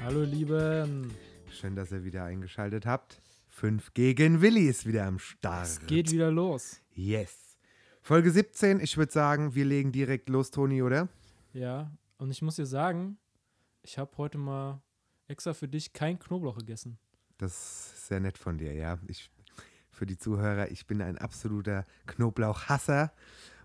Hallo Lieben. Schön, dass ihr wieder eingeschaltet habt. 5 gegen Willi ist wieder am Start. Es geht wieder los. Yes. Folge 17, ich würde sagen, wir legen direkt los, Toni, oder? Ja, und ich muss dir sagen, ich habe heute mal extra für dich kein Knoblauch gegessen. Das ist sehr nett von dir, ja. Ich, für die Zuhörer, ich bin ein absoluter Knoblauchhasser.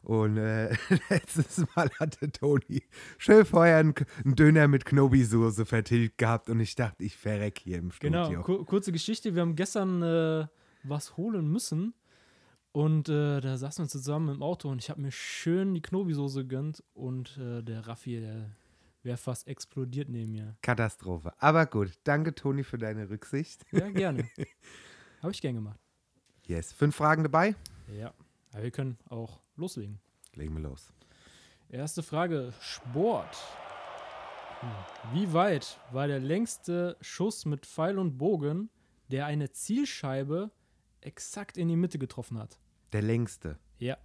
Und äh, letztes Mal hatte Toni schön vorher einen, einen Döner mit Knobi-Soße vertilgt gehabt und ich dachte, ich verreck hier im Studio. Genau, ku kurze Geschichte. Wir haben gestern äh, was holen müssen und äh, da saßen wir zusammen im Auto und ich habe mir schön die Knobi-Soße gegönnt und äh, der Raffi, der wäre fast explodiert neben mir. Katastrophe. Aber gut, danke Toni für deine Rücksicht. Ja, gerne. habe ich gern gemacht. Yes. Fünf Fragen dabei? Ja, aber wir können auch loslegen. Legen wir los. Erste Frage: Sport. Hm. Wie weit war der längste Schuss mit Pfeil und Bogen, der eine Zielscheibe exakt in die Mitte getroffen hat? Der längste. Ja.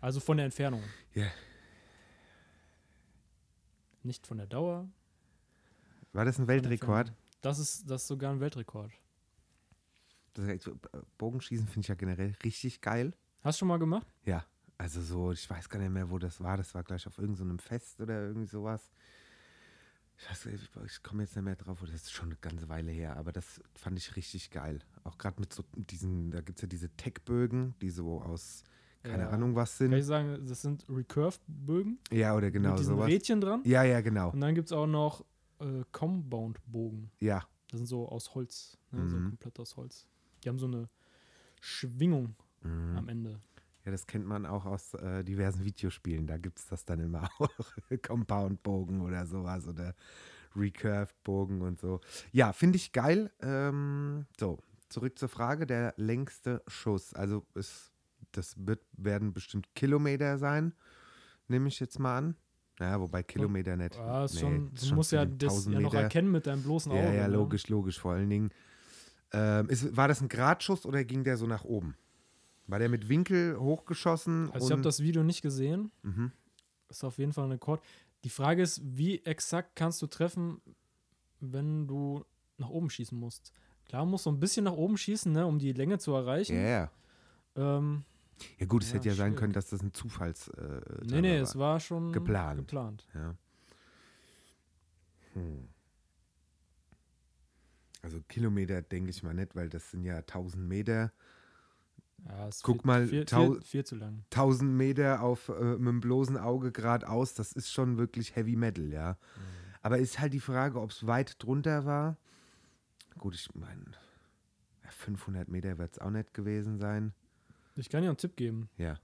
Also von der Entfernung. Ja. Nicht von der Dauer. War das ein Weltrekord? Das ist, das ist sogar ein Weltrekord. Das äh, Bogenschießen finde ich ja generell richtig geil. Hast du schon mal gemacht? Ja, also so, ich weiß gar nicht mehr, wo das war. Das war gleich auf irgendeinem Fest oder irgendwie sowas. Ich, weiß, ich, ich komme jetzt nicht mehr drauf, das ist schon eine ganze Weile her, aber das fand ich richtig geil. Auch gerade mit so diesen, da gibt es ja diese Tech-Bögen, die so aus, keine Ja. Ahnung was Kann ich sind. sagen, das sind Recurve-Bögen Ja, oder genau mit diesen sowas. Rädchen dran. Ja, ja, genau. Und dann gibt es auch noch äh, Compound-Bogen. Ja, Das sind so aus Holz, ne? so Mhm. komplett aus Holz. Die haben so eine Schwingung mhm. am Ende. Ja, das kennt man auch aus äh, diversen Videospielen. Da gibt es das dann immer auch. Compound-Bogen oder sowas oder Recurved-Bogen und so. Ja, finde ich geil. Ähm, so, zurück zur Frage. Der längste Schuss. Also, es, das wird, werden bestimmt Kilometer sein, nehme ich jetzt mal an. Ja, wobei Kilometer nicht. Ja, ist nee, schon, du musst ja das 1000 ja noch erkennen mit deinem bloßen Auge. Ja, ja, ne? logisch, logisch. Vor allen Dingen. Ähm, ist, war das ein Gradschuss oder ging der so nach oben? War der mit Winkel hochgeschossen? Also ich habe das Video nicht gesehen. Mhm. Ist auf jeden Fall ein Rekord. Die Frage ist, wie exakt kannst du treffen, wenn du nach oben schießen musst? Klar, musst du ein bisschen nach oben schießen, ne, um die Länge zu erreichen. Ja, ja. Ähm, Ja, gut, es Ja, hätte ja sein schwierig. können, dass das ein Zufalls. Äh, nee, Timer nee, war. es war schon Geplant. geplant. Ja. Hm. Also Kilometer denke ich mal nicht, weil das sind ja 1000 Meter. Ja, Guck viel, mal, viel, viel, viel zu lang. 1000 Meter auf äh, mit dem bloßen Auge geradeaus, das ist schon wirklich Heavy Metal, ja. Aber ist halt die Frage, ob es weit drunter war. Gut, ich meine, 500 Meter wird es auch nicht gewesen sein. Ich kann dir einen Tipp geben. Ja.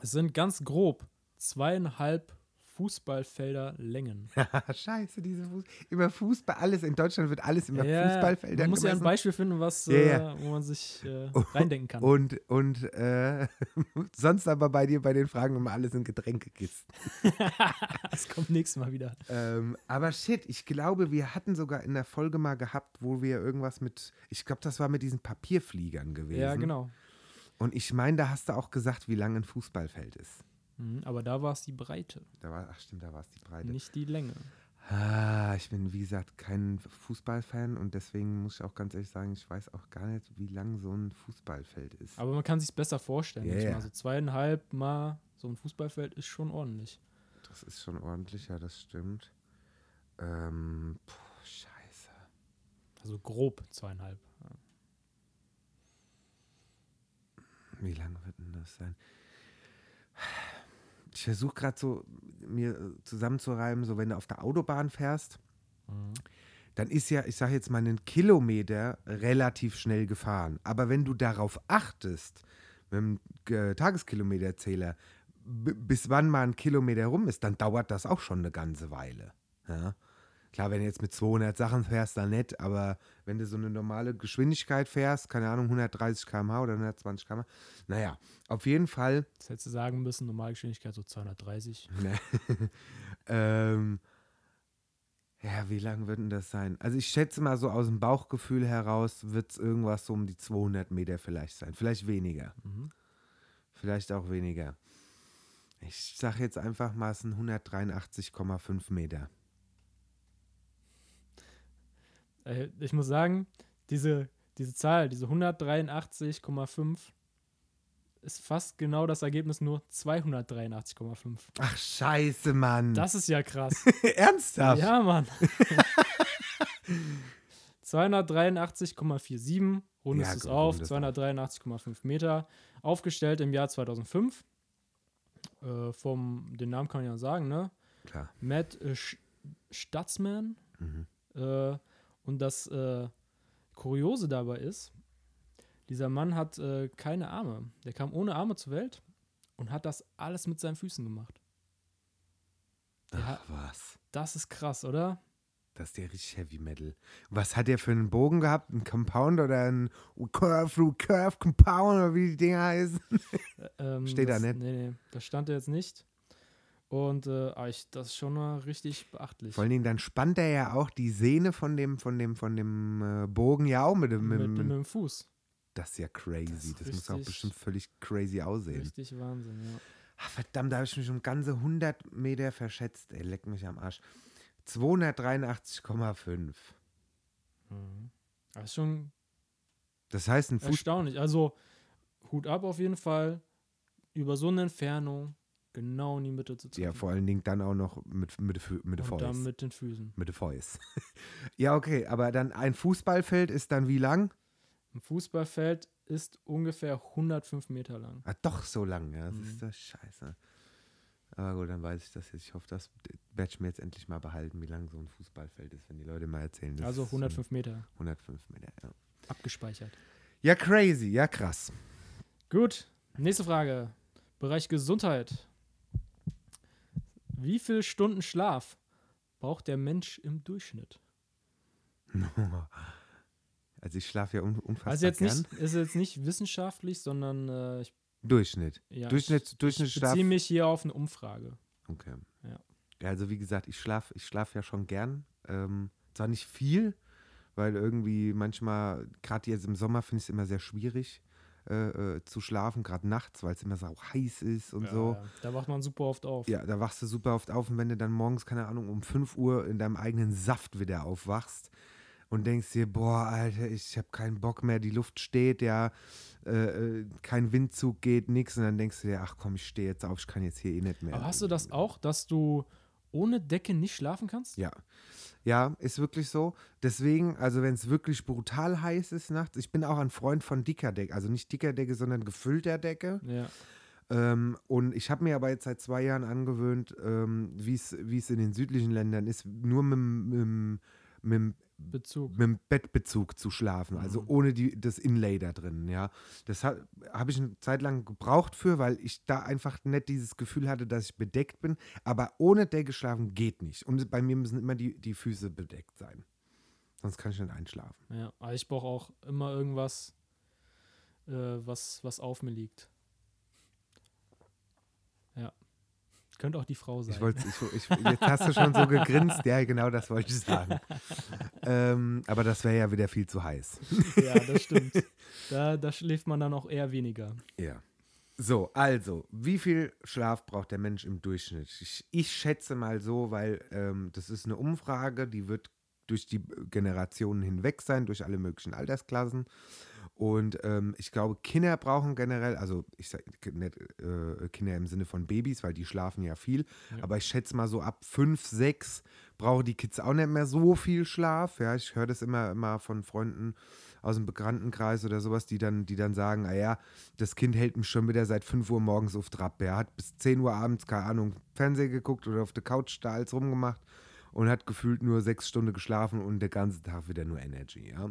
Es sind ganz grob zweieinhalb Fußballfelder Längen. Scheiße, diese Fuß über Fußball, alles in Deutschland wird alles immer Ja, Fußballfelder Man muss ja ein gemessen. Beispiel finden, was, Ja, ja. Äh, wo man sich äh, reindenken kann. Und, und äh, sonst aber bei dir bei den Fragen immer alles in Getränkekisten. das kommt nächstes Mal wieder. Ähm, aber shit, ich glaube, wir hatten sogar in der Folge mal gehabt, wo wir irgendwas mit, ich glaube, das war mit diesen Papierfliegern gewesen. Ja, genau. Und ich meine, da hast du auch gesagt, wie lang ein Fußballfeld ist. Mhm, aber da war es die Breite, Da war, ach stimmt, da war es die Breite. nicht die Länge. Ah, ich bin, wie gesagt, kein Fußballfan und deswegen muss ich auch ganz ehrlich sagen, ich weiß auch gar nicht, wie lang so ein Fußballfeld ist. Aber man kann sich besser vorstellen. Ja. mal. So zweieinhalb Mal so ein Fußballfeld ist schon ordentlich. Das ist schon ordentlich, ja, das stimmt. Ähm, puh, scheiße. Also grob zweieinhalb. Wie lang wird denn das sein? Ich versuche gerade so, mir äh, zusammenzureimen, so wenn du auf der Autobahn fährst, Mhm. dann ist ja, ich sage jetzt mal, einen Kilometer relativ schnell gefahren. Aber wenn du darauf achtest, mit dem äh, Tageskilometerzähler, bis wann mal ein Kilometer rum ist, dann dauert das auch schon eine ganze Weile. Ja? Klar, wenn du jetzt mit 200 Sachen fährst, dann nett, aber wenn du so eine normale Geschwindigkeit fährst, keine Ahnung, 130 km/h oder 120 km/h, naja, auf jeden Fall. Das hättest du sagen müssen, Normalgeschwindigkeit so 230. Ne, ähm, ja, wie lang wird denn das sein? Also ich schätze mal so aus dem Bauchgefühl heraus wird es irgendwas so um die 200 Meter vielleicht sein. Vielleicht weniger. Mhm. Vielleicht auch weniger. Ich sage jetzt einfach mal, es sind 183,5 Meter. Äh, Ich muss sagen, diese, diese Zahl, diese 183,5 ist fast genau das Ergebnis, nur 283,5. Ach, scheiße, Mann. Das ist ja krass. Ernsthaft? ja, Mann. 283,47, rundest Ja, es auf, rundes 283,5 Meter. Aufgestellt im Jahr 2005. Äh, vom, den Namen kann man ja sagen, ne? Klar. Matt äh, Sch- Statzman. Mhm. Äh, und das äh, Kuriose dabei ist, dieser Mann hat äh, keine Arme. Der kam ohne Arme zur Welt und hat das alles mit seinen Füßen gemacht. Ja. Ach, was? Das ist krass, oder? Das ist ja richtig Heavy Metal. Was hat der für einen Bogen gehabt? Ein Compound oder ein Curve, Curve Compound oder wie die Dinger heißen? Ähm, Steht da das, nicht? Nee, nee, das stand da jetzt nicht. Und äh, aber ich, das ist schon mal richtig beachtlich. Vor allen Dingen, dann spannt er ja auch die Sehne von dem, von dem, von dem äh, Bogen ja auch mit dem. Mit, mit, mit, mit, dem Fuß. das ist ja crazy. Das Das, ist muss auch richtig- bestimmt völlig crazy aussehen. Richtig Wahnsinn, ja. Ach, verdammt, da habe ich mich um ganze 100 Meter verschätzt. Ey, leck mich am Arsch. 283,5. Mhm. Das ist schon Das heißt, ein Fuß. erstaunlich. Also Hut ab auf jeden Fall. Über so eine Entfernung genau in die Mitte zu treffen. Ja, vor allen Dingen dann auch noch mit, mit, mit der Und dann mit den Füßen. Mit der Fäust. ja, okay, aber dann ein Fußballfeld ist dann wie lang? Ein Fußballfeld ist ungefähr 105 Meter lang. Ah, doch so lang, ja. Das Mhm. ist das scheiße. Aber gut, dann weiß ich das jetzt. Ich hoffe, das werde ich mir jetzt endlich mal behalten, wie lang so ein Fußballfeld ist, wenn die Leute mal erzählen. Das Also ist, 105 Meter ähm, 105 Meter, ja. abgespeichert. Ja, crazy, ja, krass. Gut, nächste Frage. Bereich Gesundheit. Wie viele Stunden Schlaf braucht der Mensch im Durchschnitt? Also ich schlafe ja un unfassbar Also jetzt gern. nicht, ist jetzt nicht wissenschaftlich, sondern äh, ich, Durchschnitt. ja, Durchschnitt, ich, Durchschnitt ich beziehe mich hier auf eine Umfrage. Okay. Ja. Ja, also wie gesagt, ich schlafe ich schlaf ja schon gern. Ähm, zwar nicht viel, weil irgendwie manchmal, gerade jetzt im Sommer, finde ich es immer sehr schwierig äh, äh, zu schlafen, gerade nachts, weil es immer so heiß ist und so. Ja, da wacht man super oft auf. Ja, da wachst du super oft auf und wenn du dann morgens, keine Ahnung, um 5 Uhr in deinem eigenen Saft wieder aufwachst und denkst dir, boah, Alter, ich habe keinen Bock mehr, die Luft steht, ja, äh, äh, kein Windzug geht, nix und dann denkst du dir, ach komm, ich stehe jetzt auf, ich kann jetzt hier eh nicht mehr. Aber hast du das auch, dass du ohne Decke nicht schlafen kannst? Ja. Ja, ist wirklich so. Deswegen, also wenn es wirklich brutal heiß ist nachts, ich bin auch ein Freund von dicker Decke, also nicht dicker Decke, sondern gefüllter Decke. Ja. Ähm, und ich habe mir aber jetzt seit zwei Jahren angewöhnt, ähm, wie es in den südlichen Ländern ist, nur mit, dem- mit, mit, dem- Bezug. mit dem Bettbezug zu schlafen, also Mhm. ohne die, das Inlay da drin, ja. Das ha, habe ich eine Zeit lang gebraucht für, weil ich da einfach nicht dieses Gefühl hatte, dass ich bedeckt bin. Aber ohne Decke schlafen geht nicht. Und bei mir müssen immer die, die Füße bedeckt sein. Sonst kann ich nicht einschlafen. Ja, aber ich brauche auch immer irgendwas, äh, was, was auf mir liegt. Ja. Könnte auch die Frau sein. Ich wollte, ich, ich, jetzt hast du schon so gegrinst, ja, genau das wollte ich sagen. ähm, aber das wäre ja wieder viel zu heiß. ja, das stimmt. Da, da schläft man dann auch eher weniger. Ja. So, also, wie viel Schlaf braucht der Mensch im Durchschnitt? Ich, ich schätze mal so, weil ähm, das ist eine Umfrage, die wird durch die Generationen hinweg sein, durch alle möglichen Altersklassen. Und ähm, ich glaube, Kinder brauchen generell, also ich sage nicht äh, Kinder im Sinne von Babys, weil die schlafen ja viel, Ja. aber ich schätze mal so ab fünf, sechs brauchen die Kids auch nicht mehr so viel Schlaf. Ja, ich höre das immer, immer von Freunden aus dem Bekanntenkreis oder sowas, die dann, die dann sagen, ah ja, das Kind hält mich schon wieder seit 5 Uhr morgens auf Trab. Er hat bis 10 Uhr abends, keine Ahnung, Fernsehen geguckt oder auf der Couch da als rumgemacht und hat gefühlt nur sechs Stunden geschlafen und der ganze Tag wieder nur Energy, ja.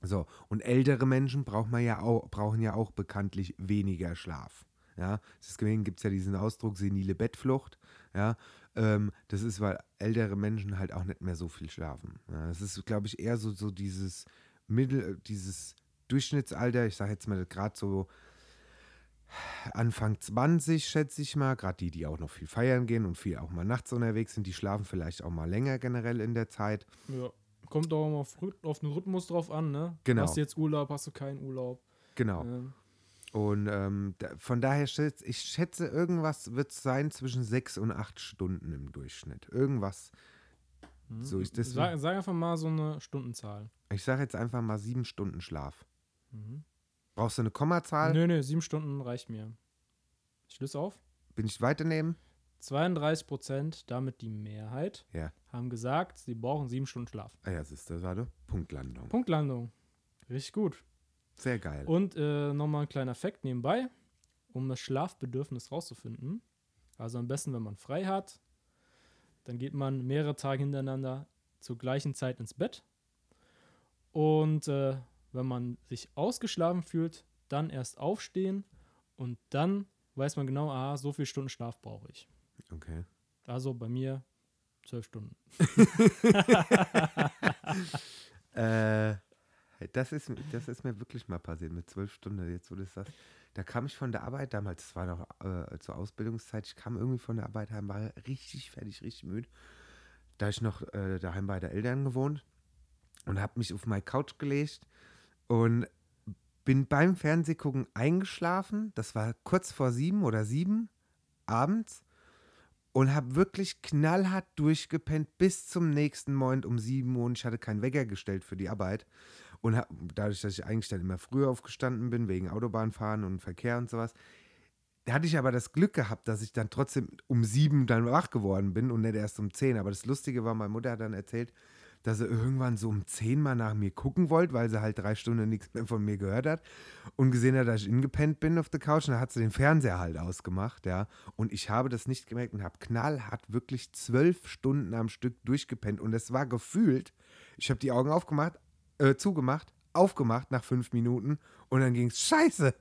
So, und ältere Menschen braucht man ja auch, brauchen ja auch bekanntlich weniger Schlaf. Ja, deswegen gibt es ja diesen Ausdruck senile Bettflucht. Ja, Ähm, das ist, weil ältere Menschen halt auch nicht mehr so viel schlafen. Ja, das ist, glaube ich, eher so, so dieses Mittel, dieses Durchschnittsalter, ich sage jetzt mal gerade so Anfang 20, schätze ich mal, gerade die, die auch noch viel feiern gehen und viel auch mal nachts unterwegs sind, die schlafen vielleicht auch mal länger generell in der Zeit. Ja. Kommt auch mal auf, auf den Rhythmus drauf an, ne? Genau. Hast du jetzt Urlaub, hast du keinen Urlaub? Genau. Ähm, Und ähm, da, von daher schätze ich schätze, irgendwas wird es sein zwischen sechs und acht Stunden im Durchschnitt. Irgendwas. hm. So ist das- Sag, sag einfach mal so eine Stundenzahl. Ich sage jetzt einfach mal sieben Stunden Schlaf. Mhm. Brauchst du eine Kommazahl? Nö, nö, sieben Stunden reicht mir. Ich löse auf. Bin ich weiternehmen? 32 Prozent, damit die Mehrheit, Ja. haben gesagt, sie brauchen sieben Stunden Schlaf. Ah ja, siehste, warte. Punktlandung. Punktlandung. Richtig gut. Sehr geil. Und äh, nochmal ein kleiner Fakt nebenbei, um das Schlafbedürfnis rauszufinden. Also am besten, wenn man frei hat, dann geht man mehrere Tage hintereinander zur gleichen Zeit ins Bett. Und äh, wenn man sich ausgeschlafen fühlt, dann erst aufstehen und dann weiß man genau, aha, so viele Stunden Schlaf brauche ich. Okay. Also bei mir zwölf Stunden. Äh, das, ist, das ist mir wirklich mal passiert mit zwölf Stunden. Jetzt, wo du das sagst. Da kam ich von der Arbeit damals, das war noch äh, zur Ausbildungszeit, ich kam irgendwie von der Arbeit heim, war richtig fertig, richtig müde. Da ich noch äh, daheim bei der Eltern gewohnt und habe mich auf meine Couch gelegt und bin beim Fernsehgucken eingeschlafen. Das war kurz vor sieben oder sieben abends und habe wirklich knallhart durchgepennt bis zum nächsten Morgen um 7 Uhr und ich hatte keinen Wecker gestellt für die Arbeit. Und hab, dadurch, dass ich eigentlich dann immer früher aufgestanden bin, wegen Autobahnfahren und Verkehr und sowas, da hatte ich aber das Glück gehabt, dass ich dann trotzdem um sieben dann wach geworden bin und nicht erst um zehn. Aber das Lustige war, meine Mutter hat dann erzählt, dass sie irgendwann so um zehn mal nach mir gucken wollte, weil sie halt drei Stunden nichts mehr von mir gehört hat und gesehen hat, dass ich ingepennt bin auf der Couch und dann hat sie den Fernseher halt ausgemacht, ja. Und ich habe das nicht gemerkt und habe knallhart wirklich zwölf Stunden am Stück durchgepennt und es war gefühlt, ich habe die Augen aufgemacht, äh, zugemacht, aufgemacht nach fünf Minuten und dann ging es scheiße.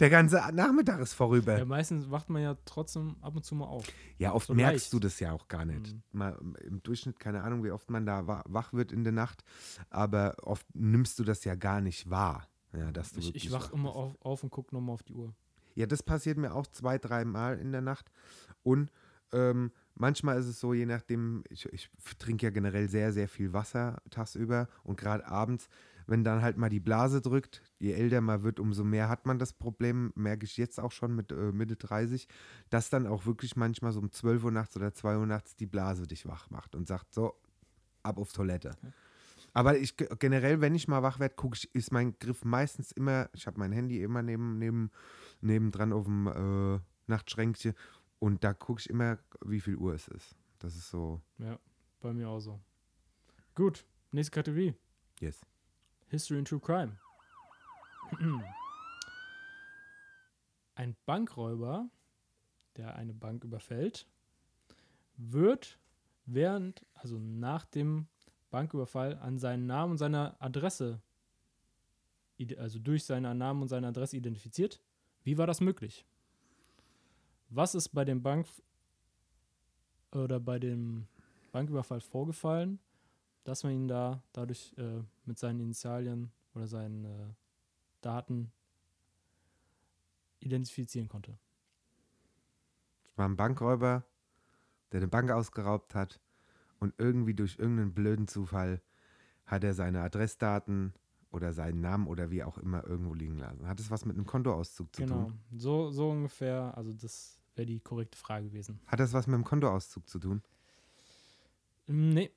Der ganze Nachmittag ist vorüber. Ja, meistens wacht man ja trotzdem ab und zu mal auf. Ja, oft So merkst leicht. du das ja auch gar nicht. Mhm. Mal im Durchschnitt, keine Ahnung, wie oft man da wa- wach wird in der Nacht, aber oft nimmst du das ja gar nicht wahr. Ja, dass du Ich, ich wach immer auf, auf und gucke nochmal auf die Uhr. Ja, das passiert mir auch zwei, dreimal in der Nacht. Und ähm, manchmal ist es so, je nachdem, ich, ich trinke ja generell sehr, sehr viel Wasser tagsüber und gerade abends, wenn dann halt mal die Blase drückt, je älter man wird, umso mehr hat man das Problem, merke ich jetzt auch schon mit äh, Mitte 30, dass dann auch wirklich manchmal so um 12 Uhr nachts oder 2 Uhr nachts die Blase dich wach macht und sagt so, ab auf Toilette. Aber ich ge- generell, wenn ich mal wach werde, gucke ich, ist mein Griff meistens immer, ich habe mein Handy immer neben, neben, nebendran auf dem äh, Nachtschränkchen und da gucke ich immer, wie viel Uhr es ist. Das ist so, Ja, bei mir auch so. Gut, nächste Kategorie. yes. History and True Crime. Ein Bankräuber, der eine Bank überfällt, wird während, also nach dem Banküberfall, an seinen Namen und seiner Adresse, also durch seinen Namen und seine Adresse identifiziert. Wie war das möglich? Was ist bei dem Bank oder bei dem Banküberfall vorgefallen, dass man ihn da dadurch äh, mit seinen Initialien oder seinen äh, Daten identifizieren konnte. Es war ein Bankräuber, der eine Bank ausgeraubt hat und irgendwie durch irgendeinen blöden Zufall hat er seine Adressdaten oder seinen Namen oder wie auch immer irgendwo liegen lassen. Hat es was mit einem Kontoauszug zu Genau, tun? so, so ungefähr, also das wäre die korrekte Frage gewesen. Hat das was mit dem Kontoauszug zu tun? Ähm, Nee,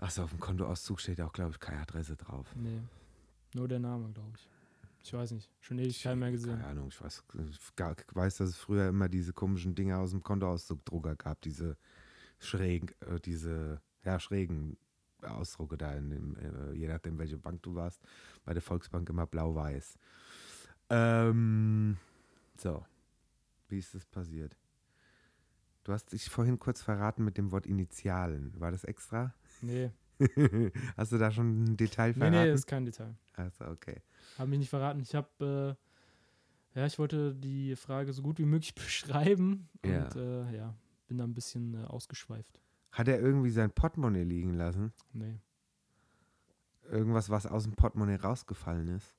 Achso, auf dem Kontoauszug steht auch, glaube ich, keine Adresse drauf. nee. Nur der Name, glaube ich. Ich weiß nicht. Schon ewig keinen mehr gesehen. Keine Ahnung, ich weiß, ich weiß, dass es früher immer diese komischen Dinge aus dem Kontoauszugdrucker gab, diese schrägen, äh, diese, ja, schrägen Ausdrucke da, in dem, äh, je nachdem, welche Bank du warst. Bei der Volksbank immer blau-weiß. Ähm, so, wie ist das passiert? Du hast dich vorhin kurz verraten mit dem Wort Initialen. War das extra? Nee, Hast du da schon ein Detail nee, verraten? nee, ist kein Detail. Achso, okay. Habe mich nicht verraten. Ich habe Ja, ich wollte die Frage so gut wie möglich beschreiben Ja. und äh, ja, bin da ein bisschen äh, ausgeschweift. Hat er irgendwie sein Portemonnaie liegen lassen? Nee, Irgendwas, was aus dem Portemonnaie rausgefallen ist?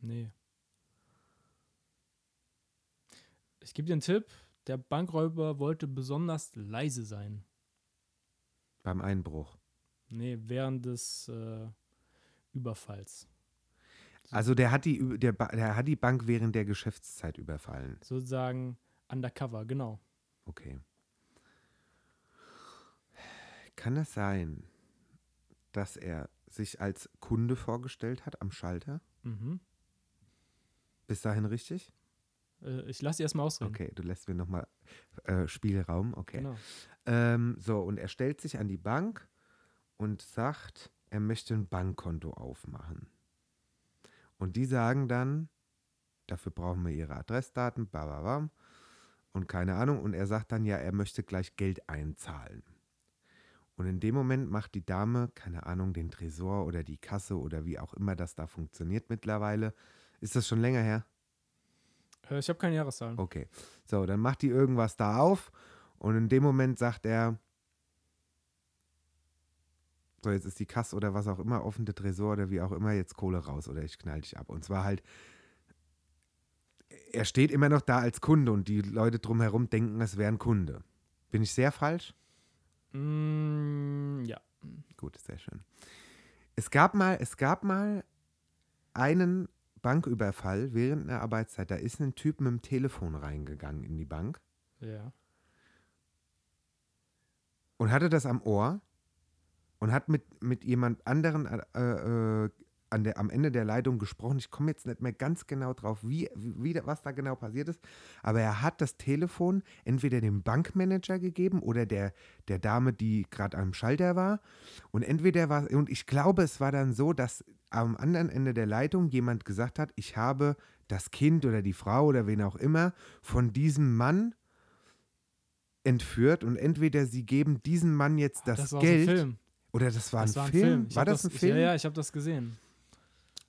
nee. Ich gebe dir einen Tipp. Der Bankräuber wollte besonders leise sein. Beim Einbruch. Nee, während des äh, Überfalls. Also der hat die, der, der hat die Bank während der Geschäftszeit überfallen. Sozusagen undercover, genau. Okay. Kann es sein, dass er sich als Kunde vorgestellt hat am Schalter? Mhm. Bis dahin richtig? Äh, ich lasse erstmal ausreden. Okay, du lässt mir nochmal äh, Spielraum. Okay. Genau. Ähm, so, und er stellt sich an die Bank und sagt, er möchte ein Bankkonto aufmachen. Und die sagen dann, dafür brauchen wir ihre Adressdaten, bababam, und keine Ahnung. Und er sagt dann, ja, er möchte gleich Geld einzahlen. Und in dem Moment macht die Dame, keine Ahnung, den Tresor oder die Kasse oder wie auch immer das da funktioniert mittlerweile. Ist das schon länger her? Äh, ich habe keine Jahreszahlen. Okay. So, dann macht die irgendwas da auf und in dem Moment sagt er, so, jetzt ist die Kasse oder was auch immer offen, der Tresor oder wie auch immer, jetzt Kohle raus oder ich knall dich ab. Und zwar halt, er steht immer noch da als Kunde und die Leute drumherum denken, es wäre ein Kunde. Bin ich sehr falsch? Mm, ja. Gut, sehr schön. Es gab mal, es gab mal einen Banküberfall während einer Arbeitszeit. Da ist ein Typ mit dem Telefon reingegangen in die Bank. Ja. und hatte das am Ohr und hat mit, mit jemand anderen äh, äh, an der, am Ende der Leitung gesprochen. Ich komme jetzt nicht mehr ganz genau drauf, wie, wie, was da genau passiert ist, aber er hat das Telefon entweder dem Bankmanager gegeben oder der, der Dame, die gerade am Schalter war. Und entweder war, und ich glaube, es war dann so, dass am anderen Ende der Leitung jemand gesagt hat, ich habe das Kind oder die Frau oder wen auch immer von diesem Mann entführt und entweder sie geben diesem Mann jetzt das, das war Geld Film. oder das war das ein war ein Film. Film. Ich War hab das ein ich- Film? Ja, ja, ich habe das gesehen.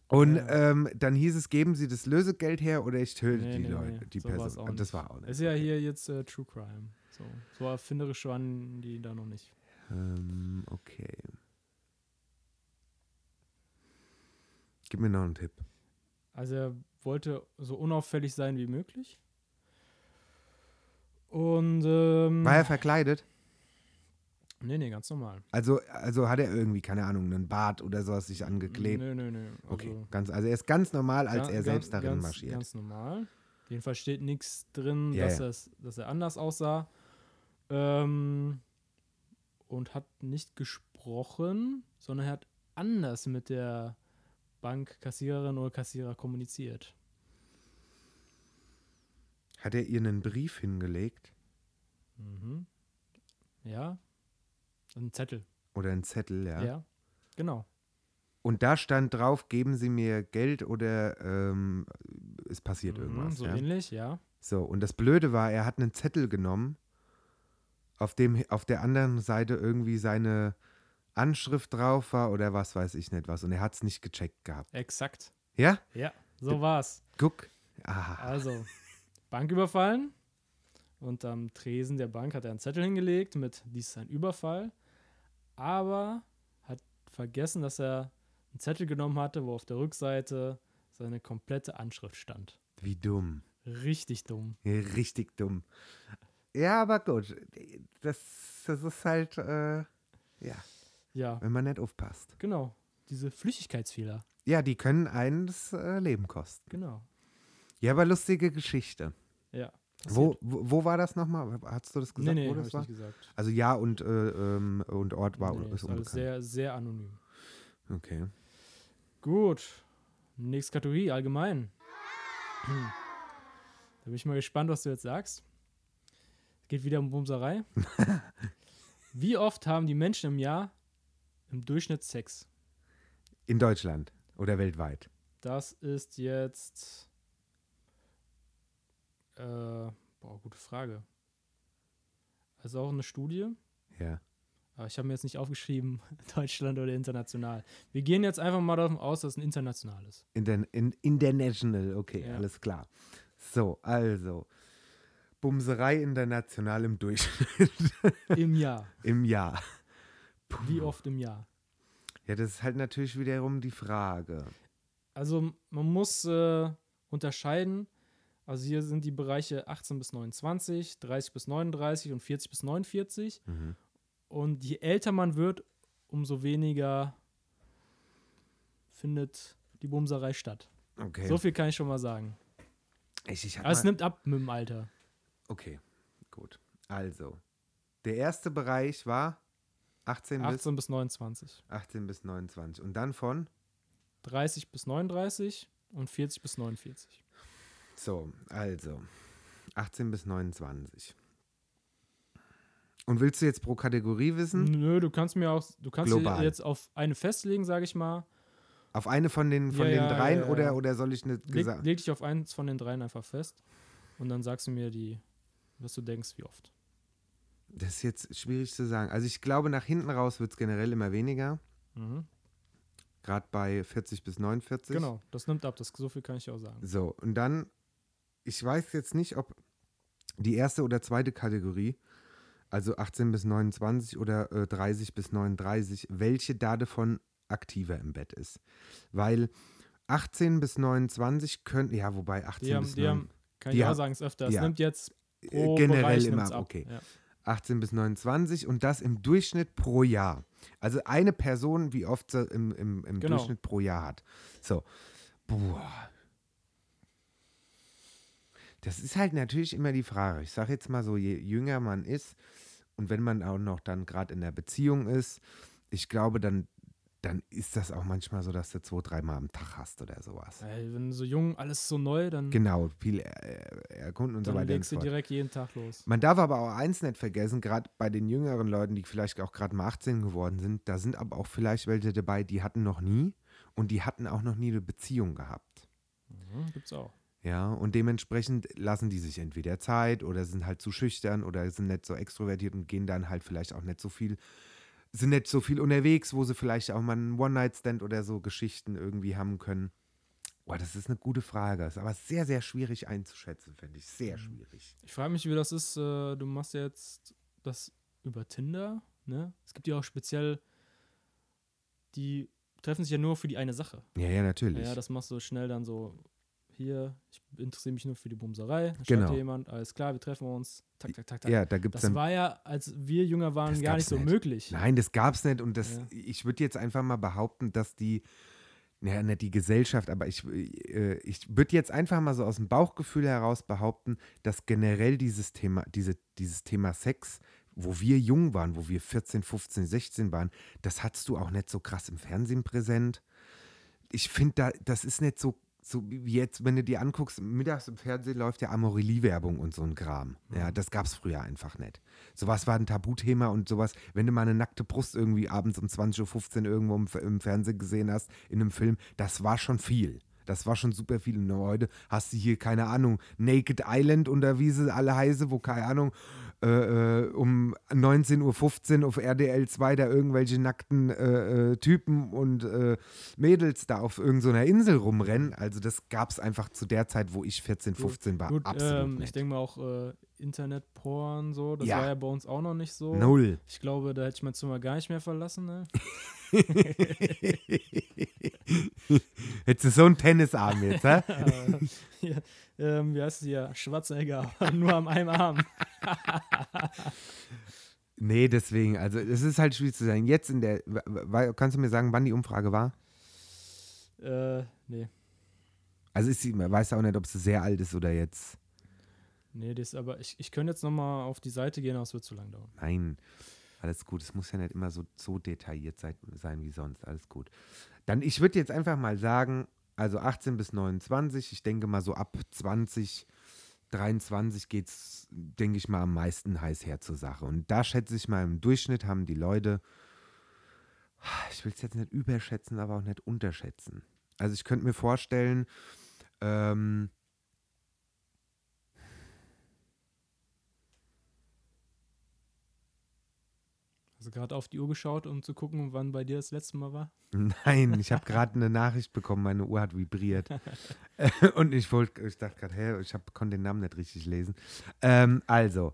Und Ja. ähm, dann hieß es, geben Sie das Lösegeld her oder ich töte Nee, die nee, Leute, nee, die so Person. das war auch nicht. Ist ja okay. hier jetzt äh, True Crime. So, so erfinderisch waren die da noch nicht. Ähm, okay. Gib mir noch einen Tipp. Also er wollte so unauffällig sein wie möglich. Und ähm, War er verkleidet? nee, nee, ganz normal. Also, also hat er irgendwie, keine Ahnung, einen Bart oder sowas sich angeklebt? Nö, nö, nö. Also, Okay, ganz, also er ist ganz normal, als ga- er selbst darin ganz, marschiert. Ganz normal. Jedenfalls steht nichts drin, Ja, dass, dass er anders aussah. Ähm, und hat nicht gesprochen, sondern er hat anders mit der Bankkassiererin oder Kassierer kommuniziert. Hat er ihr einen Brief hingelegt Mhm. Ja. Ein Zettel. oder einen Zettel, ja? Ja. Genau. Und da stand drauf, geben Sie mir Geld oder ähm, es passiert Mhm, irgendwas. So ja? ähnlich, ja. So, und das Blöde war, er hat einen Zettel genommen, auf dem auf der anderen Seite irgendwie seine Anschrift drauf war oder was weiß ich nicht was. Und er hat es nicht gecheckt gehabt. Exakt. Ja? Ja, so war's. Guck. Ah, Also, Bank überfallen. Und am Tresen der Bank hat er einen Zettel hingelegt mit, dies ist ein Überfall. Aber hat vergessen, dass er einen Zettel genommen hatte, wo auf der Rückseite seine komplette Anschrift stand. wie dumm. Richtig dumm. Richtig dumm. Ja, aber gut. Das, das ist halt, äh, ja, Ja, wenn man nicht aufpasst. genau. Diese Flüchtigkeitsfehler. Ja, die können einen das äh, Leben kosten. Genau. Ja, aber lustige Geschichte. Ja. Wo, wo, wo war das nochmal? Hast du das gesagt, nee, nee, wo das war? nicht gesagt. Also ja und, äh, ähm, und Ort war nee, ist ist alles unbekannt. sehr, sehr anonym. Okay. Gut. Nächste Kategorie, allgemein. Hm. Da bin ich mal gespannt, was du jetzt sagst. Es geht wieder um Bumserei. Wie oft haben die Menschen im Jahr im Durchschnitt Sex? In Deutschland oder weltweit? Das ist jetzt. Äh, boah, gute Frage. Also auch eine Studie. Ja. Aber ich habe mir jetzt nicht aufgeschrieben, Deutschland oder international. Wir gehen jetzt einfach mal davon aus, dass es ein international ist. Inter in, international, okay, Ja. alles klar. So, also. Bumserei international im Durchschnitt Im Jahr. im Jahr. Wie oft im Jahr? Ja, das ist halt natürlich wiederum die Frage. Also man muss äh, unterscheiden. Also hier sind die Bereiche 18 bis 29, 30 bis 39 und 40 bis 49. Mhm. Und je älter man wird, umso weniger findet die Bumserei statt. Okay. So viel kann ich schon mal sagen. ich, ich Aber es nimmt ab mit dem Alter. okay, gut. Also, der erste Bereich war 18 bis, 18 bis 29. 18 bis 29. Und dann von, 30 bis 39 und 40 bis 49. so, also, 18 bis 29. Und willst du jetzt pro Kategorie wissen? Nö, du kannst mir auch, du kannst Global. jetzt auf eine festlegen, sage ich mal. Auf eine von den, von Ja, den ja, dreien ja. Oder, oder soll ich eine Leg, leg dich auf eins von den dreien einfach fest und dann sagst du mir die, was du denkst, wie oft. Das ist jetzt schwierig zu sagen. Also ich glaube, nach hinten raus wird es generell immer weniger. Mhm. Gerade bei 40 bis 49. Genau, das nimmt ab, das, so viel kann ich auch sagen. So, und dann, ich weiß jetzt nicht, ob die erste oder zweite Kategorie, also 18 bis 29 oder äh, 30 bis 39, welche da davon aktiver im Bett ist. Weil 18 bis 29 können, ja, wobei 18 Die haben, bis die 9, haben, kann die ich auch sagen, es öfter. Es ja. nimmt jetzt äh, pro generell Bereich immer ab. okay. Ja. 18 bis 29 und das im Durchschnitt pro Jahr. Also eine Person, wie oft sie im, im, im Genau. Durchschnitt pro Jahr hat. So. Boah. Das ist halt natürlich immer die Frage. Ich sage jetzt mal so, je jünger man ist und wenn man auch noch dann gerade in der Beziehung ist, ich glaube, dann, dann ist das auch manchmal so, dass du zwei, dreimal am Tag hast oder sowas. Ey, wenn so jung, alles so neu, dann, Genau, viel äh, erkunden und so dann weiter. und legst du direkt jeden Tag los. Man darf aber auch eins nicht vergessen, gerade bei den jüngeren Leuten, die vielleicht auch gerade mal 18 geworden sind, da sind aber auch vielleicht welche dabei, die hatten noch nie und die hatten auch noch nie eine Beziehung gehabt. Mhm, gibt's auch. Ja, und dementsprechend lassen die sich entweder Zeit oder sind halt zu schüchtern oder sind nicht so extrovertiert und gehen dann halt vielleicht auch nicht so viel, sind nicht so viel unterwegs, wo sie vielleicht auch mal einen One-Night-Stand oder so Geschichten irgendwie haben können. Boah, das ist eine gute Frage. Ist aber sehr, sehr schwierig einzuschätzen, finde ich. Sehr Mhm. schwierig. Ich frage mich, wie das ist. Äh, du machst jetzt das über Tinder, ne? Es gibt ja auch speziell, die treffen sich ja nur für die eine Sache. Ja, ja, natürlich. Ja, das machst du schnell dann so. Hier, ich interessiere mich nur für die Bumserei. Dann Genau. jemand, alles klar, wir treffen uns. Tak, tak, tak, tak. ja, da gibt es das dann war ja, als wir jünger waren, gar nicht so nicht. möglich. Nein, das gab's nicht und das, Ja. ich würde jetzt einfach mal behaupten, dass die, ja, nicht die Gesellschaft, aber ich, äh, ich würde jetzt einfach mal so aus dem Bauchgefühl heraus behaupten, dass generell dieses Thema, diese, dieses Thema Sex, wo wir jung waren, wo wir 14, 15, 16 waren, das hattest du auch nicht so krass im Fernsehen präsent. Ich finde, da, das ist nicht so, so wie jetzt, wenn du dir anguckst, mittags im Fernsehen läuft ja Amorelie-Werbung und so ein Kram. Ja, das gab es früher einfach nicht. Sowas war ein Tabuthema und sowas, wenn du mal eine nackte Brust irgendwie abends um 20.15 Uhr irgendwo im, im Fernsehen gesehen hast, in einem Film, das war schon viel. Das war schon super viel. Und heute hast du hier, keine Ahnung, Naked Island oder wie sie alle heiße, wo, keine Ahnung, äh, äh, um 19.15 Uhr auf RDL 2 da irgendwelche nackten äh, äh, Typen und äh, Mädels da auf irgendeiner Insel rumrennen. Also das gab es einfach zu der Zeit, wo ich 14, 15 war. Gut, absolut ähm, ich denke mal auch äh, Internetporn so, das Ja. war ja bei uns auch noch nicht so. Null. Ich glaube, da hätte ich mein Zimmer gar nicht mehr verlassen. Ne? Hättest du so einen Tennisarm jetzt, hä? Hier, ähm, wie heißt es hier? Schwarzenegger, aber nur am einem Arm. Nee, deswegen, also es ist halt schwierig zu sagen. Jetzt in der, kannst du mir sagen, wann die Umfrage war? Äh, nee. Also ist sie, man weiß auch nicht, ob sie sehr alt ist oder jetzt. Nee, das aber ich, ich könnte jetzt nochmal auf die Seite gehen, aber es wird zu lang dauern. Nein, alles gut. Es muss ja nicht immer so, so detailliert sein, sein wie sonst. Alles gut. Dann, ich würde jetzt einfach mal sagen, also 18 bis 29, ich denke mal so ab 20, 23 geht es, denke ich mal, am meisten heiß her zur Sache. Und da schätze ich mal, im Durchschnitt haben die Leute, ich will es jetzt nicht überschätzen, aber auch nicht unterschätzen. Also ich könnte mir vorstellen, ähm, du gerade auf die Uhr geschaut, um zu gucken, wann bei dir das letzte Mal war? Nein, ich habe gerade eine Nachricht bekommen, meine Uhr hat vibriert. Und ich wollte, ich dachte gerade, hä, ich hab, konnte den Namen nicht richtig lesen. Ähm, also,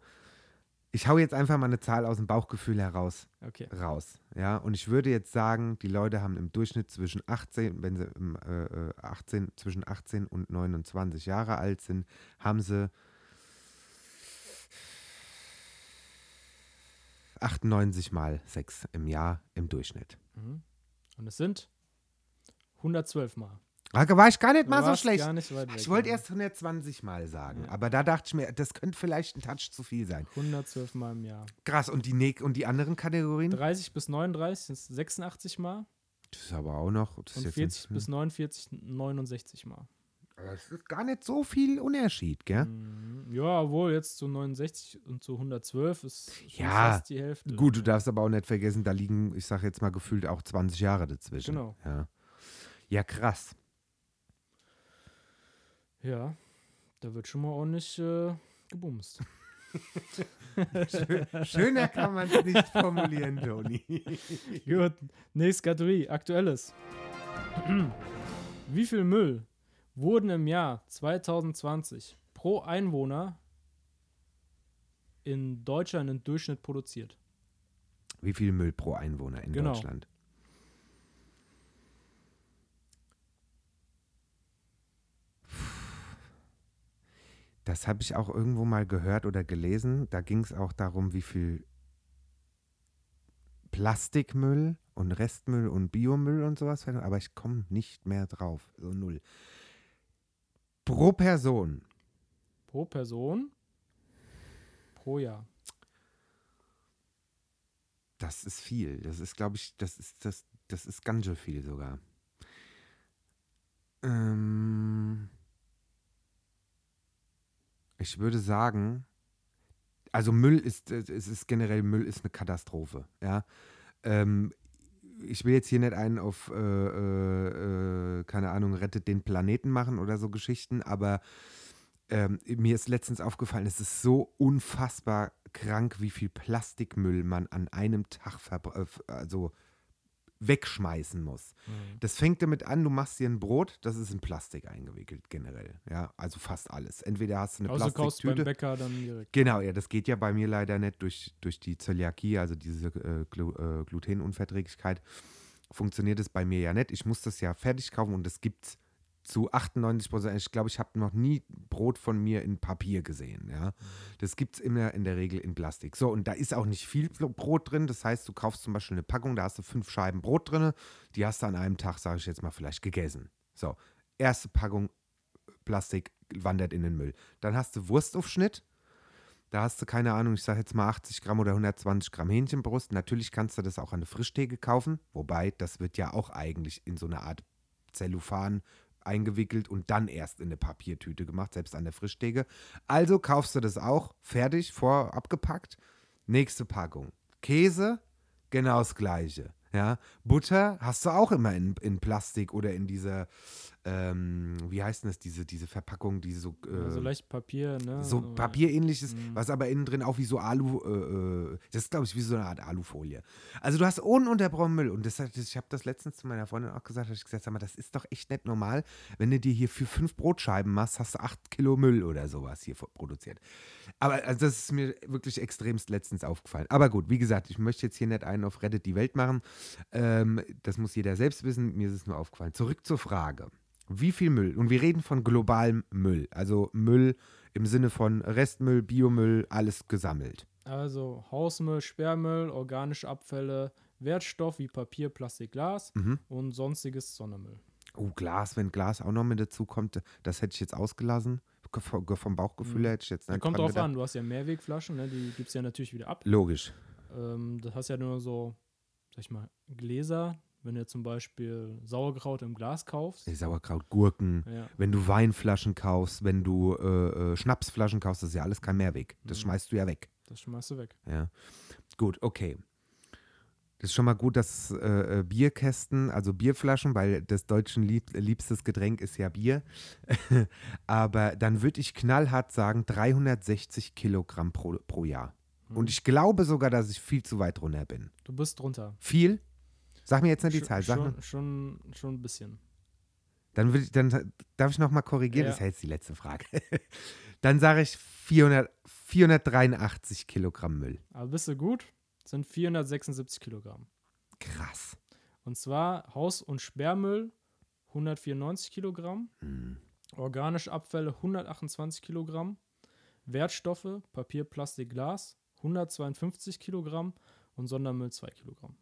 ich hau jetzt einfach mal eine Zahl aus dem Bauchgefühl heraus. Okay. Raus. Ja, und ich würde jetzt sagen, die Leute haben im Durchschnitt zwischen 18, wenn sie äh, 18, zwischen 18 und 29 Jahre alt sind, haben sie 98 mal Sex im Jahr im Durchschnitt. Mhm. Und es sind 112 Mal. Da war ich gar nicht Du mal so schlecht. Weg, Ich wollte ja. erst 120 Mal sagen, Ja. aber da dachte ich mir, das könnte vielleicht ein Touch zu viel sein. 112 Mal im Jahr. Krass, und die, ne und die anderen Kategorien? 30 bis 39 sind 86 Mal. Das ist aber auch noch. Und jetzt 40 nicht- bis 49 69 Mal. Aber Das ist gar nicht so viel Unterschied, gell? Mhm. Ja, obwohl jetzt zu 69 und zu 112 ist schon Ja, fast die Hälfte. Gut, du darfst aber auch nicht vergessen, da liegen, ich sage jetzt mal gefühlt auch 20 Jahre dazwischen. Genau. Ja, ja krass. Ja, da wird schon mal ordentlich äh, gebumst. Schöner kann man es nicht formulieren, Toni. Gut, nächste Kategorie, aktuelles. Wie viel Müll wurden im Jahr 2020 pro Einwohner in Deutschland im Durchschnitt produziert? Wie viel Müll pro Einwohner in Genau. Deutschland? Das habe ich auch irgendwo mal gehört oder gelesen. Da ging es auch darum, wie viel Plastikmüll und Restmüll und Biomüll und sowas, aber ich komme nicht mehr drauf. So null. Pro Person. Pro Person pro Jahr. Das ist viel. Das ist, glaube ich, das ist, das, das ist ganz schön viel sogar. Ähm, ich würde sagen, also Müll ist, es ist generell, Müll ist eine Katastrophe, ja. Ähm, ich will jetzt hier nicht einen auf, äh, äh, äh, keine Ahnung, rettet den Planeten machen oder so Geschichten, aber ähm, mir ist letztens aufgefallen, es ist so unfassbar krank, wie viel Plastikmüll man an einem Tag also wegschmeißen muss. Das fängt damit an, du machst dir ein Brot, das ist in Plastik eingewickelt generell, ja, also fast alles. Entweder hast du eine Außer kaufst beim Plastiktüte. Bäcker dann direkt. Genau, ja, das geht ja bei mir leider nicht durch, durch die Zöliakie, also diese äh, Glu äh, Glutenunverträglichkeit. Funktioniert es bei mir ja nicht. Ich muss das ja fertig kaufen und das gibt es zu 98 Prozent. Ich glaube, ich habe noch nie Brot von mir in Papier gesehen. Ja, das gibt es immer in der Regel in Plastik. So, und da ist auch nicht viel Brot drin. Das heißt, du kaufst zum Beispiel eine Packung, da hast du fünf Scheiben Brot drin. Die hast du an einem Tag, sage ich jetzt mal, vielleicht gegessen. So, erste Packung Plastik wandert in den Müll. Dann hast du Wurstaufschnitt. Da hast du, keine Ahnung, ich sage jetzt mal 80 Gramm oder 120 Gramm Hähnchenbrust. Natürlich kannst du das auch an der Frischtheke kaufen. Wobei, das wird ja auch eigentlich in so eine Art Zellophan eingewickelt und dann erst in eine Papiertüte gemacht, selbst an der Frischtheke. Also kaufst du das auch fertig, vorab gepackt. Nächste Packung. Käse, genau das Gleiche. Ja, Butter hast du auch immer in, in Plastik oder in dieser, ähm, wie heißt denn das, diese, diese Verpackung, die so, äh, so leicht Papier, ne? so Aber- papierähnliches, Mhm. was aber innen drin auch wie so Alu, äh, äh, das ist glaube ich wie so eine Art Alufolie. Also du hast ununterbrochen Müll und das, ich habe das letztens zu meiner Freundin auch gesagt, habe ich gesagt, sag mal, das ist doch echt nicht normal, wenn du dir hier für fünf Brotscheiben machst, hast du acht Kilo Müll oder sowas hier produziert. Aber also das ist mir wirklich extremst letztens aufgefallen. Aber gut, wie gesagt, ich möchte jetzt hier nicht einen auf Reddit die Welt machen. Ähm, das muss jeder selbst wissen, mir ist es nur aufgefallen. Zurück zur Frage. Wie viel Müll? Und wir reden von globalem Müll. Also Müll im Sinne von Restmüll, Biomüll, alles gesammelt. Also Hausmüll, Sperrmüll, organische Abfälle, Wertstoff wie Papier, Plastik, Glas Mhm. und sonstiges Sondermüll. Oh, Glas, wenn Glas auch noch mit dazu kommt, das hätte ich jetzt ausgelassen. Ge- Vom Bauchgefühl Mhm. her hätte ich jetzt nicht kommt drauf gedacht. an, du hast ja Mehrwegflaschen, ne? die gibst du ja natürlich wieder ab. Logisch. Ähm, das hast ja nur so, sag ich mal, Gläser. Wenn du zum Beispiel Sauerkraut im Glas kaufst. Sauerkraut, Gurken, Ja, wenn du Weinflaschen kaufst, wenn du äh, äh, Schnapsflaschen kaufst, das ist ja alles kein Mehrweg. Das Mhm. schmeißt du ja weg. das schmeißt du weg. Ja. Gut, okay. Das ist schon mal gut, dass äh, äh, Bierkästen, also Bierflaschen, weil das deutschen lieb liebstes Getränk ist ja Bier. Aber dann würde ich knallhart sagen, 360 Kilogramm pro, pro Jahr. Und ich glaube sogar, dass ich viel zu weit runter bin. Du bist drunter. Viel? Sag mir jetzt nicht die Sch- Zahl. Sag schon, schon, schon ein bisschen. Dann, ich, dann darf ich noch mal korrigieren. Ja. Das ist jetzt die letzte Frage. dann sage ich 400, 483 Kilogramm Müll. Aber bist du gut? Sind 476 Kilogramm. Krass. Und zwar Haus- und Sperrmüll 194 Kilogramm, Hm. organische Abfälle 128 Kilogramm, Wertstoffe, Papier, Plastik, Glas 152 Kilogramm und Sondermüll 2 Kilogramm.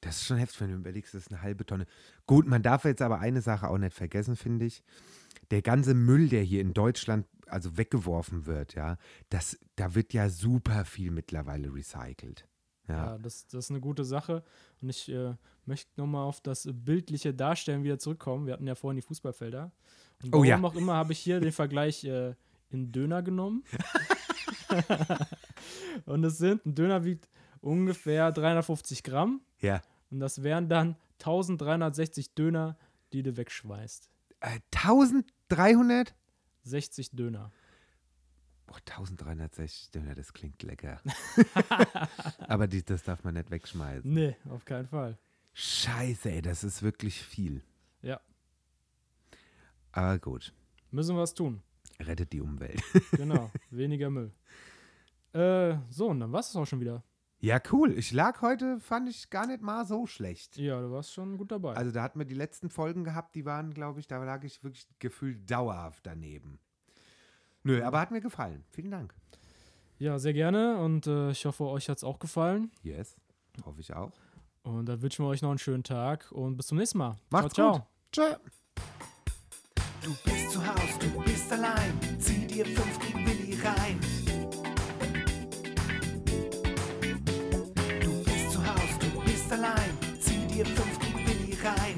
Das ist schon heftig, wenn du überlegst, das ist eine halbe Tonne. Gut, man darf jetzt aber eine Sache auch nicht vergessen, finde ich. Der ganze Müll, der hier in Deutschland also weggeworfen wird, ja, das, da wird ja super viel mittlerweile recycelt. Ja, Ja. das, das ist eine gute Sache. Und ich äh, möchte nochmal auf das bildliche Darstellen wieder zurückkommen. Wir hatten ja vorhin die Fußballfelder. Und Oh warum ja. auch immer habe ich hier den Vergleich äh, in Döner genommen. und es sind, ein Döner wiegt ungefähr 350 Gramm. ja. Und das wären dann 1360 Döner, die du wegschmeißt. Äh, 1300? 60 Döner. Boah, 1360 Döner, das klingt lecker. aber die, das darf man nicht wegschmeißen. Nee, auf keinen Fall. Scheiße, ey, das ist wirklich viel. Ja, Aber gut, müssen wir was tun. rettet die Umwelt. Genau, weniger Müll. Äh, so, und dann war es auch schon wieder. Ja, cool. Ich lag heute, fand ich gar nicht mal so schlecht. Ja, du warst schon gut dabei. Also da hatten wir die letzten Folgen gehabt, die waren, glaube ich, da lag ich wirklich gefühlt dauerhaft daneben. Nö, aber hat mir gefallen. Vielen Dank. ja, sehr gerne und äh, ich hoffe, euch hat es auch gefallen. Yes, hoffe ich auch. Und dann wünschen wir euch noch einen schönen Tag und bis zum nächsten Mal. Macht's ciao, gut. ciao. Tschö. Du bist zu Haus, du bist allein. Zieh dir fünf gegen Willi rein. your friends keeping you high.